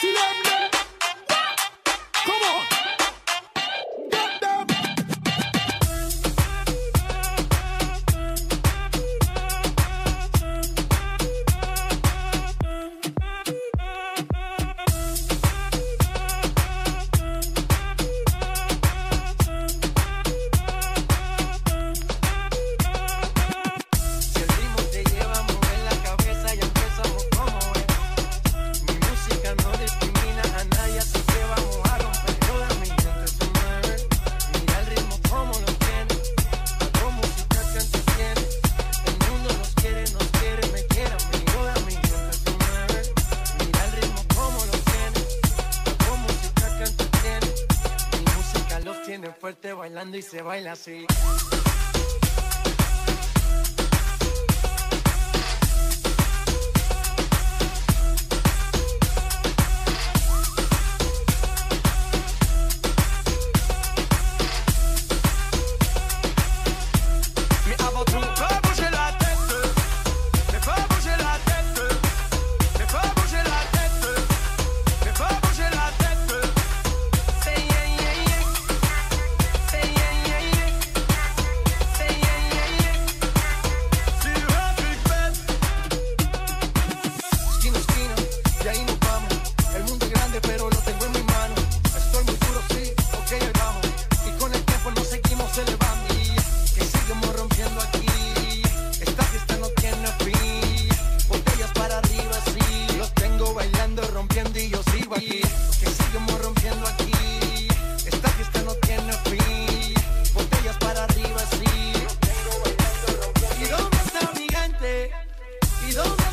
Still fuerte bailando y se baila así. Me ¿Y dónde?